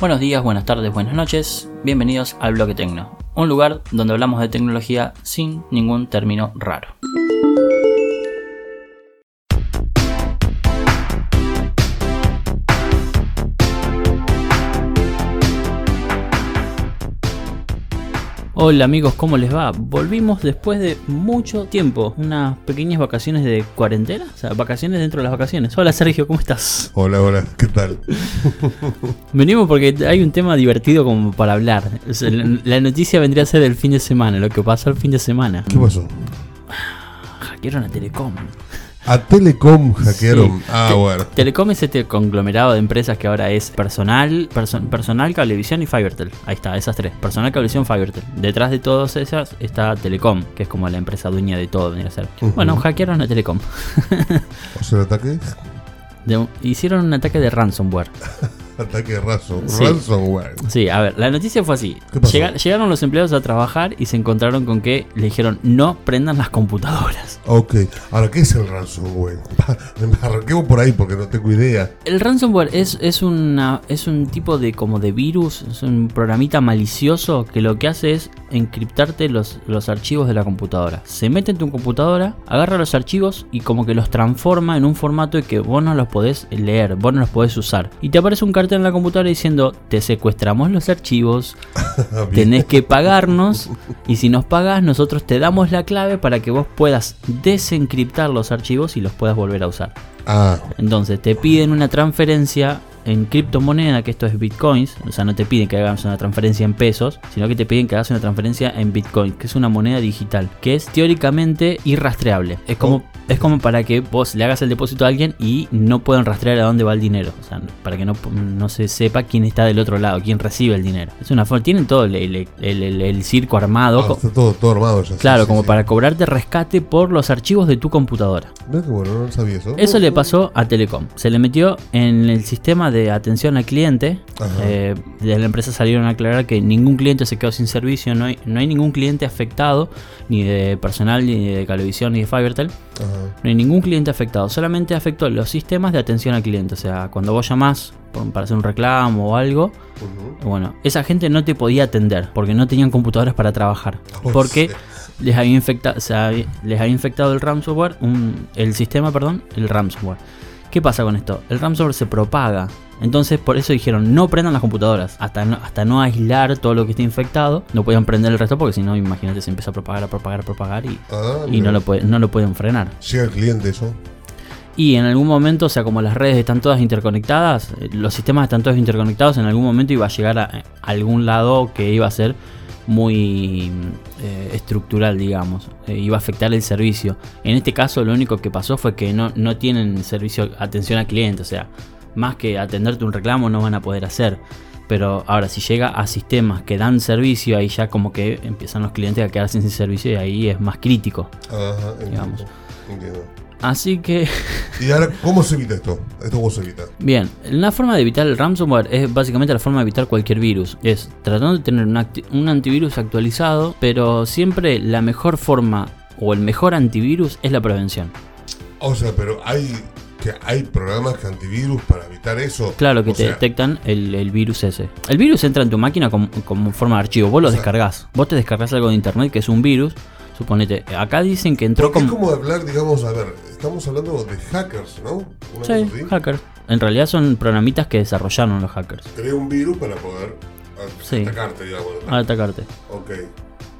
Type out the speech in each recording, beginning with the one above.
Buenos días, buenas tardes, buenas noches. Bienvenidos al Bloque Tecno, un lugar donde hablamos de tecnología sin ningún término raro. Hola amigos, ¿cómo les va? Volvimos después de mucho tiempo, unas pequeñas vacaciones de cuarentena, o sea, vacaciones dentro de las vacaciones. Hola Sergio, ¿cómo estás? Hola, hola, ¿qué tal? Venimos porque hay un tema divertido como para hablar. O sea, la- La noticia vendría a ser del fin de semana, lo que pasó el fin de semana. ¿Qué pasó? Hackearon a Telecom. A Telecom hackearon. Sí. Ah, Te- bueno. Telecom es este conglomerado de empresas que ahora es personal, perso- personal, cablevisión y Fivertel. Ahí está, esas tres. Personal, cablevisión, Fivertel. Detrás de todas esas está Telecom, que es como la empresa dueña de todo, a ser. Bueno, hackearon a Telecom. ¿O sea, el ataque? De- hicieron un ataque de ransomware. Ataque raso. Sí. Ransomware. Sí, a ver, la noticia fue así. Llegaron los empleados a trabajar y se encontraron con que le dijeron no prendan las computadoras. Ok. Ahora, ¿qué es el ransomware? Arranquemos por ahí porque no tengo idea. El ransomware es, es, una, es un tipo de como de virus, es un programita malicioso que lo que hace es encriptarte los, los archivos de la computadora. Se mete en tu computadora, agarra los archivos y como que los transforma en un formato que vos no los podés leer, vos no los podés usar. Y te aparece un cartel en la computadora diciendo, te secuestramos los archivos, tenés que pagarnos y si nos pagas nosotros te damos la clave para que vos puedas desencriptar los archivos y los puedas volver a usar. Ah, Entonces te piden una transferencia en criptomoneda, que esto es bitcoins, o sea, no te piden que hagas una transferencia en pesos, sino que te piden que hagas una transferencia en bitcoin, que es una moneda digital, que es teóricamente irrastreable. Es como, Oh. es como para que vos le hagas el depósito a alguien y no puedan rastrear a dónde va el dinero, o sea, para que no, no se sepa quién está del otro lado, quién recibe el dinero. Es una forma, tienen todo el, el- el- el- el circo armado. ah, está todo, todo armado ya. Claro, sí, como sí. para cobrarte rescate por los archivos de tu computadora. Bueno, no sabía eso. Eso le pasó a Telecom. Se le metió en el sistema de atención al cliente. Eh, de la empresa salieron a aclarar que ningún cliente se quedó sin servicio. No hay, no hay ningún cliente afectado, ni de personal, ni de Cablevisión, ni de Fivertel. Ajá. No hay ningún cliente afectado. Solamente afectó los sistemas de atención al cliente. O sea, cuando vos llamás por- para hacer un reclamo o algo, bueno, esa gente no te podía atender porque no tenían computadoras para trabajar. O Porque les había infectado, les había infectado el ransomware, un- el sistema, perdón, el ransomware. ¿Qué pasa con esto? El ransomware se propaga. Entonces por eso dijeron no prendan las computadoras. Hasta no, hasta no aislar todo lo que esté infectado. No podían prender el resto porque si no, imagínate, se empieza a propagar, a propagar, a propagar y, ah, y no, lo puede- no lo pueden frenar. Llega el cliente eso. Y en algún momento, o sea, como las redes están todas interconectadas, eh, los sistemas están todos interconectados, en algún momento iba a llegar a, a algún lado que iba a ser muy eh, estructural, digamos, eh, iba a afectar el servicio. En este caso, lo único que pasó fue que no, no tienen servicio atención al cliente, o sea, más que atenderte un reclamo no van a poder hacer. Pero ahora, si llega a sistemas que dan servicio, ahí ya como que empiezan los clientes a quedarse sin servicio y ahí es más crítico. Ajá, entiendo. Digamos. Entiendo. Así que Y ahora, ¿cómo se evita esto? Esto cómo se evita. Bien, la forma de evitar el ransomware es básicamente la forma de evitar cualquier virus. Es tratando de tener un, antivirus actualizado, pero siempre la mejor forma o el mejor antivirus es la prevención. O sea, pero hay que hay programas que antivirus para evitar eso. Claro que O te sea, detectan el, el virus ese. El virus entra en tu máquina como, como forma de archivo, vos lo descargas. Vos te descargas algo de internet que es un virus. Suponete, acá dicen que entró Porque es como... como hablar, digamos, a ver, estamos hablando de hackers, ¿no? Una Sí, hackers. En realidad son programitas que desarrollaron los hackers. Crea un virus para poder a- Sí. atacarte, digamos. Atacarte. Ok.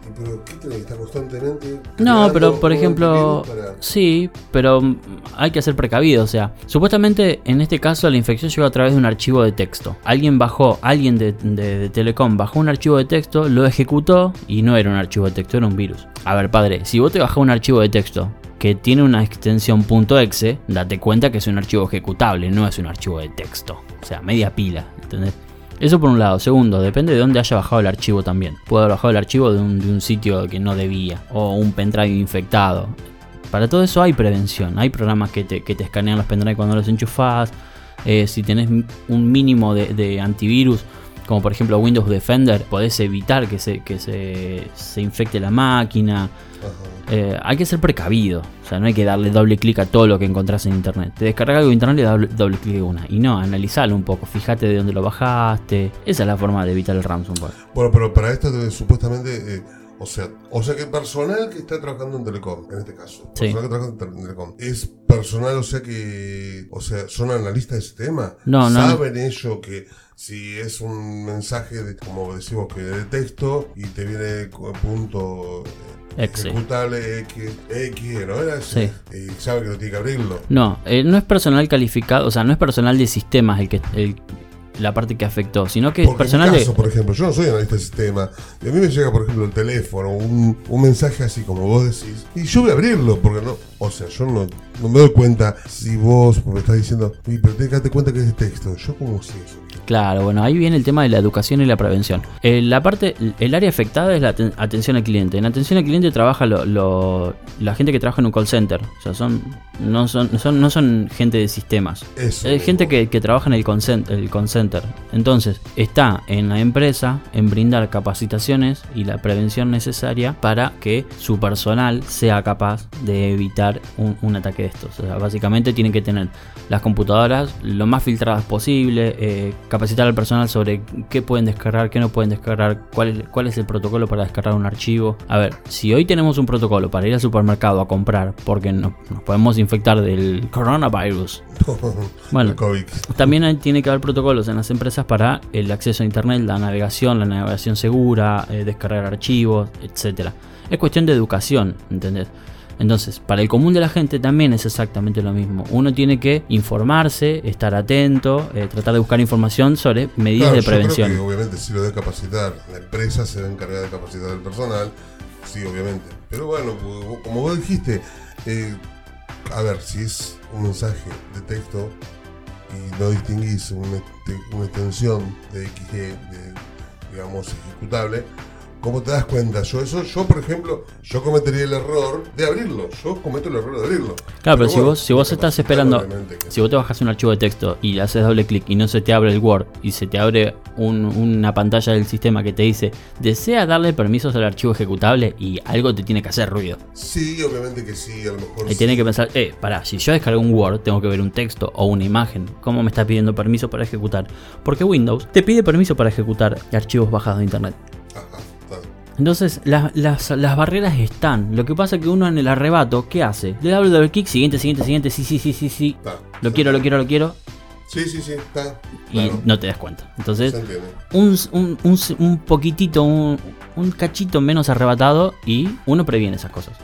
¿Y pero qué tiene que estar constantemente? No, pero por ejemplo, para- sí, pero mm, hay que ser precavido, o sea, supuestamente en este caso la infección llegó a través de un archivo de texto. Alguien bajó, alguien de, de- de Telecom bajó un archivo de texto, lo ejecutó y no era un archivo de texto, era un virus. A ver, padre, si vos te bajás un archivo de texto que tiene una extensión .exe, date cuenta que es un archivo ejecutable, no es un archivo de texto. O sea, media pila, ¿entendés? Eso por un lado. Segundo, depende de dónde haya bajado el archivo también. Puede haber bajado el archivo de un, de un sitio que no debía. O un pendrive infectado. Para todo eso hay prevención. Hay programas que te, que te escanean los pendrive cuando los enchufas. Eh, si tenés un mínimo de, de antivirus, como por ejemplo Windows Defender, podés evitar que se, que se, se infecte la máquina. Eh, hay que ser precavido, o sea, no hay que darle doble clic a todo lo que encontrás en internet. Te descargas algo de internet y le das doble, doble clic a una. Y no, analizalo un poco, fíjate de dónde lo bajaste. Esa es la forma de evitar el ransomware. Bueno, pero para esto supuestamente, eh, o sea, o sea que personal que está trabajando en Telecom, en este caso, Sí. personal que trabaja en Te- en Telecom, es personal, o sea que, o sea, son analistas de sistema. No, no. Saben ellos que si es un mensaje de, como decimos que de texto y te viene con punto eh, Exe. ejecutable X, X, ¿no era? Sí. Y sabe que no tiene que abrirlo. No, eh, no es personal calificado, o sea, no es personal de sistemas el que el- la parte que afectó, sino que es Porque personal en mi de. caso, por ejemplo, yo no soy analista de sistema. Y a mí me llega, por ejemplo, el teléfono, un, un mensaje así como vos decís. Y yo voy a abrirlo, porque no. O sea, yo no, no me doy cuenta si vos me estás diciendo, "Uy, pero tenés que darte cuenta que es de texto. Yo, como sé eso? Claro, bueno, ahí viene el tema de la educación y la prevención. Eh, la parte, el área afectada es la aten- atención al cliente. En atención al cliente trabaja lo- lo- la gente que trabaja en un call center. O sea, son, no, son, son- no son gente de sistemas. Es gente que, que trabaja en el call, el call center. Entonces, está en la empresa en brindar capacitaciones y la prevención necesaria para que su personal sea capaz de evitar un, un ataque de estos. O sea, básicamente tienen que tener las computadoras lo más filtradas posible, eh, capacitar al personal sobre qué pueden descargar, qué no pueden descargar, cuál es, cuál es el protocolo para descargar un archivo. A ver, si hoy tenemos un protocolo para ir al supermercado a comprar porque no- nos podemos infectar del coronavirus, Bueno. También hay- tiene que haber protocolos en las empresas para el acceso a internet, la navegación, la navegación segura, eh, descargar archivos, etcétera. Es cuestión de educación, ¿entendés? Entonces, para el común de la gente también es exactamente lo mismo. Uno tiene que informarse, estar atento, eh, tratar de buscar información sobre medidas Claro, de yo creo prevención. que obviamente si lo debe capacitar, la empresa se va a encargar de capacitar al personal. Sí, obviamente. Pero bueno, como- vos dijiste, eh, a ver, si es un mensaje de texto y no distinguís una, una extensión de XG, de, digamos, ejecutable, ¿cómo te das cuenta? Yo eso, yo por ejemplo, yo cometería el error de abrirlo. Yo cometo el error de abrirlo. Claro, pero si bueno, vos, si vos estás esperando, si vos te bajas un archivo de texto y le haces doble clic y no se te abre el Word y se te abre un- una pantalla del sistema que te dice desea darle permisos al archivo ejecutable y algo te tiene que hacer ruido. Sí, obviamente que sí, a lo mejor sí. tiene que pensar, eh, pará, si yo descargo un Word, tengo que ver un texto o una imagen. ¿Cómo me está pidiendo permiso para ejecutar? Porque Windows te pide permiso para ejecutar archivos bajados de internet. Entonces, las, las, las barreras están. Lo que pasa es que uno en el arrebato, ¿qué hace? Le da doble clic, siguiente, siguiente, siguiente, sí, sí, sí, sí, sí. Está. Lo quiero, lo quiero, lo quiero. Sí, sí, sí, está. Y Claro, no te das cuenta. Entonces, un, un, un, un poquitito, un, un cachito menos arrebatado y uno previene esas cosas.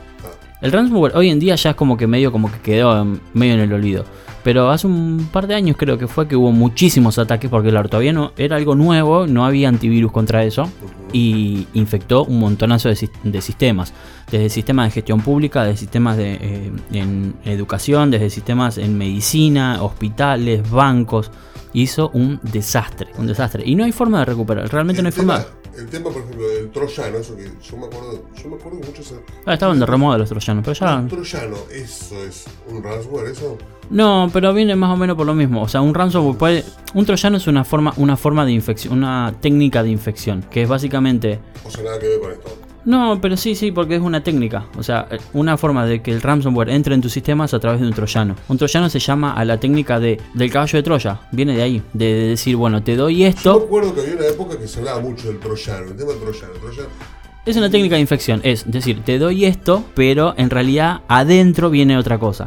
El ransomware hoy en día ya es como que medio como que quedó medio en el olvido. Pero hace un par de años creo que fue que hubo muchísimos ataques porque claro, todavía no era algo nuevo, no había antivirus contra eso y infectó un montonazo de, sis- de sistemas. Desde sistemas de gestión pública, desde sistemas de, eh, en educación, desde sistemas en medicina, hospitales, bancos. Hizo un desastre, un desastre. Y no hay forma de recuperar, realmente no hay tema, forma. el tema, por ejemplo, del troyano, eso que yo me acuerdo, yo me acuerdo que muchos... Ah, estaban de remoda los troyanos, pero ya... El troyano, eso es un ransomware, eso. No, pero viene más o menos por lo mismo. O sea, un ransomware puede. Un troyano es una forma, una forma de infección, una técnica de infección. Que es básicamente. O sea, nada que ver con esto. No, pero sí, sí, porque es una técnica. O sea, eh, una forma de que el ransomware entre en tus sistemas a través de un troyano. Un troyano se llama a la técnica de del caballo de Troya. Viene de ahí. De, de decir, bueno, te doy Yo esto. acuerdo que había una época que se hablaba mucho del troyano, el tema del troyano. El troyano Es una técnica de infección. Es decir, te doy esto, pero en realidad adentro viene otra cosa.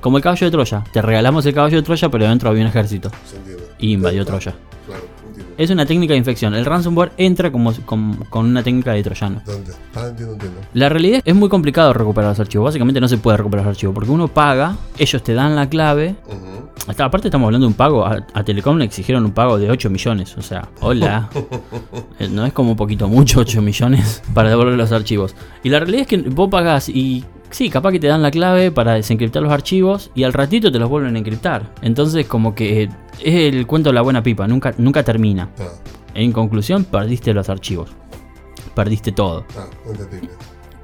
Como el caballo de Troya. Te regalamos el caballo de Troya, pero adentro había un ejército. se entiende. Y invadió Troya. Claro, entiendo. Es una técnica de infección. El ransomware entra como, con, con una técnica de troyano. ¿Dónde? Ah, entiendo, entiendo. La realidad es muy complicado recuperar los archivos. Básicamente no se puede recuperar los archivos porque uno paga, ellos te dan la clave. Hasta aparte estamos hablando de un pago. A, a Telecom le exigieron un pago de 8 millones. O sea, hola. Eh, no es como un poquito mucho 8 millones para devolver los archivos. Y la realidad es que vos pagás y sí, capaz que te dan la clave para desencriptar los archivos y al ratito te los vuelven a encriptar. Entonces como que eh, es el cuento de la buena pipa. Nunca, nunca termina. Está, En conclusión, perdiste los archivos. Perdiste todo. está, entendible.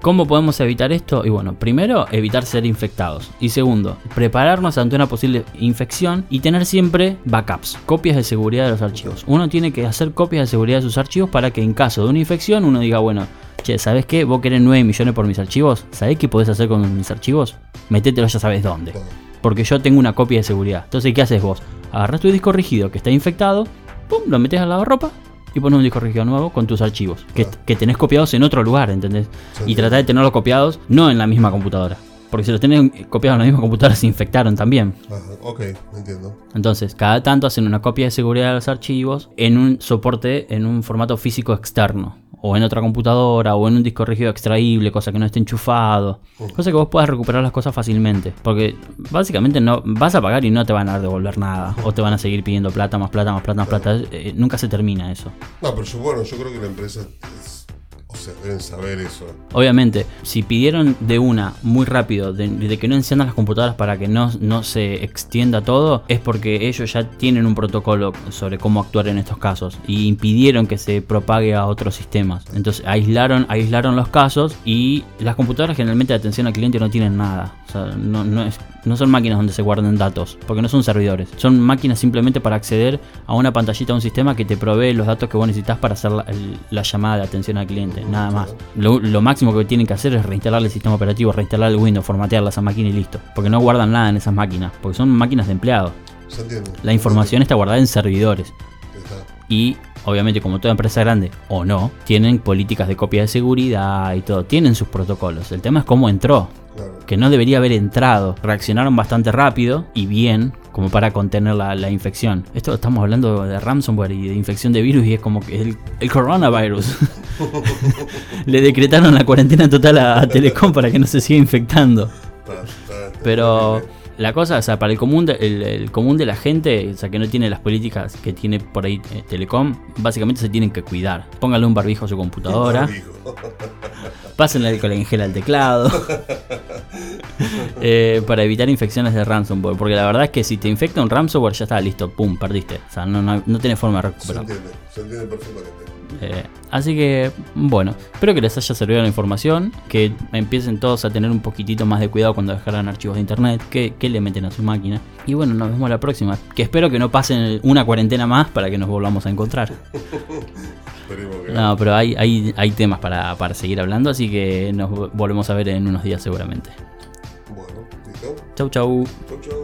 ¿Cómo podemos evitar esto? Y bueno, primero, evitar ser infectados. Y segundo, prepararnos ante una posible infección y tener siempre backups, copias de seguridad de los archivos. Uno tiene que hacer copias de seguridad de sus archivos para que en caso de una infección uno diga, bueno, che, ¿sabes qué? Vos querés 9 millones por mis archivos. ¿Sabés qué podés hacer con mis archivos? Métetelo ya sabes dónde. Porque yo tengo una copia de seguridad. Entonces, ¿qué haces vos? Agarras tu disco rígido que está infectado, pum, lo metes al lavarropa y pones un disco rígido nuevo con tus archivos, que, Claro. que tenés copiados en otro lugar, ¿entendés? Y tratá de tenerlos copiados no en la misma computadora. Porque si los tenés copiados en la misma computadora se infectaron también. Ajá, ok, entiendo. Entonces, cada tanto hacen una copia de seguridad de los archivos en un soporte, en un formato físico externo. O en otra computadora, o en un disco rígido extraíble, cosa que no esté enchufado. Cosa que vos puedas recuperar las cosas fácilmente. Porque básicamente no vas a pagar y no te van a devolver nada. O te van a seguir pidiendo plata, más plata, más plata, más plata. Eh, nunca se termina eso. No, pero yo, bueno, yo creo que la empresa es- o sea, deben saber eso. Obviamente, si pidieron de una muy rápido de, de que no enciendan las computadoras para que no, no se extienda todo, es porque ellos ya tienen un protocolo sobre cómo actuar en estos casos y impidieron que se propague a otros sistemas. Entonces aislaron, aislaron los casos y las computadoras generalmente de atención al cliente no tienen nada. O sea, no, no, es- no son máquinas donde se guarden datos, porque no son servidores. Son máquinas simplemente para acceder a una pantallita de un sistema que te provee los datos que vos necesitas para hacer la, el- la llamada de atención al cliente. Nada más. Lo, lo máximo que tienen que hacer es reinstalar el sistema operativo, reinstalar el Windows, formatear esa máquina y listo. Porque no guardan nada en esas máquinas, porque son máquinas de empleados. La información está guardada en servidores. Y obviamente como toda empresa grande o no, tienen políticas de copia de seguridad y todo, tienen sus protocolos. El tema es cómo entró, Claro. que no debería haber entrado. Reaccionaron bastante rápido y bien como para contener la, la infección. Esto estamos hablando de ransomware y de infección de virus y es como que el, el coronavirus. Le decretaron la cuarentena total a, a Telecom para que no se siga infectando. Pero. La cosa, o sea, para el común, de, el, el común de la gente, o sea, que no tiene las políticas que tiene por ahí eh, Telecom, básicamente se tienen que cuidar. Póngale un barbijo a su computadora, pásenle alcohol en gel al teclado. eh, para evitar infecciones de ransomware. Porque la verdad es que si te infecta un ransomware, ya está listo, pum, perdiste. O sea, no, no, no tenés forma de Se recuperarlo. entiende, se entiende perfectamente. Eh, así que, bueno, espero que les haya servido la información, que empiecen todos a tener un poquitito más de cuidado cuando descargan archivos de internet, que, que le meten a su máquina. Y bueno, nos vemos la próxima, que espero que no pasen una cuarentena más para que nos volvamos a encontrar. No, pero hay, hay, hay temas para, para seguir hablando, así que nos volvemos a ver en unos días seguramente. Bueno. Chau, chau. Chau, chau.